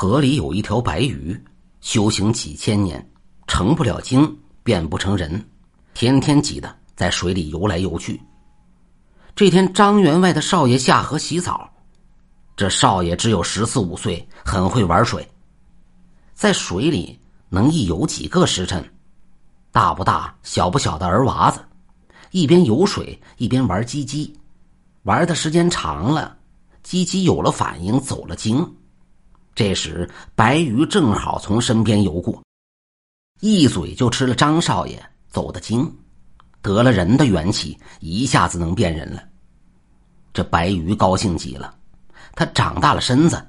河里有一条白鱼，修行几千年，成不了精，变不成人，天天急的在水里游来游去。这天，张员外的少爷下河洗澡，这少爷只有十四五岁，很会玩水，在水里能一游几个时辰，大不大、小不小的儿娃子，一边游水一边玩鸡鸡，玩的时间长了，鸡鸡有了反应，走了精。这时，白鱼正好从身边游过，一嘴就吃了张少爷走的精，得了人的元气，一下子能变人了。这白鱼高兴极了，他长大了身子，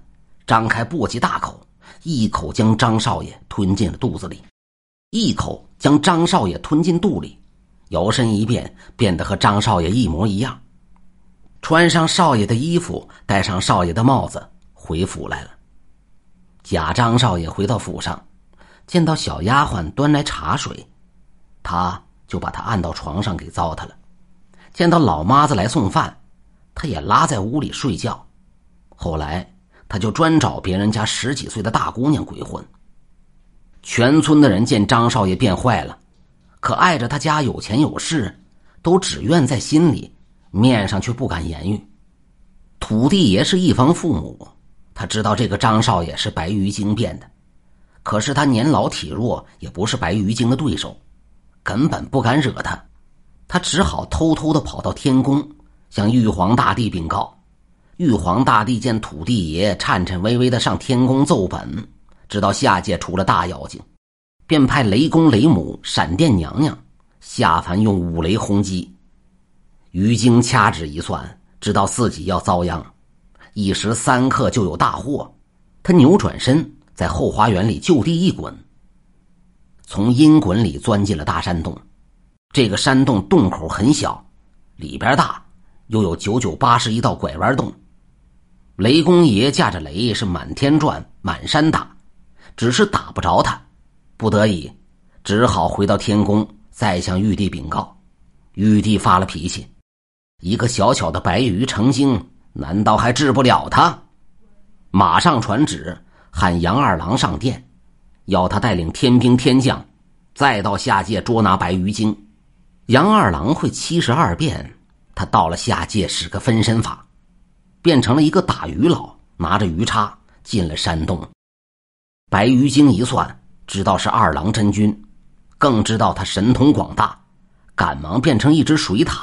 张开簸箕大口，一口将张少爷吞进了肚子里，一口将张少爷吞进肚里，摇身一变，变得和张少爷一模一样，穿上少爷的衣服，戴上少爷的帽子，回府来了。贾张少爷回到府上，见到小丫鬟端来茶水，他就把她按到床上给糟蹋了；见到老妈子来送饭，他也拉在屋里睡觉。后来他就专找别人家十几岁的大姑娘鬼混。全村的人见张少爷变坏了，可碍着他家有钱有势，都只怨在心里，面上却不敢言语。土地爷是一方父母。他知道这个张少爷是白鱼精变的，可是他年老体弱，也不是白鱼精的对手，根本不敢惹他。他只好偷偷的跑到天宫，向玉皇大帝禀告。玉皇大帝见土地爷颤颤巍巍的上天宫奏本，知道下界出了大妖精，便派雷公、雷母、闪电娘娘下凡用五雷轰击。鱼精掐指一算，知道自己要遭殃。一时三刻就有大祸，他扭转身，在后花园里就地一滚，从阴滚里钻进了大山洞。这个山洞洞口很小，里边大，又有九九八十一道拐弯洞。雷公爷驾着雷是满天转，满山打，只是打不着他，不得已，只好回到天宫，再向玉帝禀告。玉帝发了脾气，一个小小的白鱼成精。难道还治不了他？马上传旨喊杨二郎上殿，要他带领天兵天将，再到下界捉拿白鱼精。杨二郎会七十二变，他到了下界使个分身法，变成了一个打鱼佬，拿着鱼叉进了山洞。白鱼精一算，知道是二郎真君，更知道他神通广大，赶忙变成一只水獭，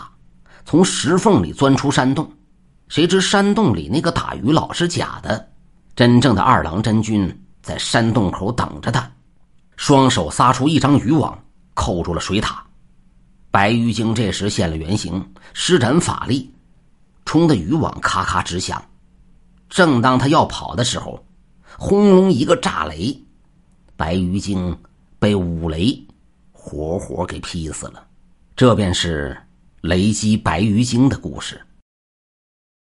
从石缝里钻出山洞。谁知山洞里那个打鱼佬是假的，真正的二郎真君在山洞口等着他，双手撒出一张渔网，扣住了水獭。白鱼精这时现了原形，施展法力，冲的渔网咔咔直响。正当他要跑的时候，轰隆一个炸雷，白鱼精被五雷活活给劈死了。这便是雷击白鱼精的故事。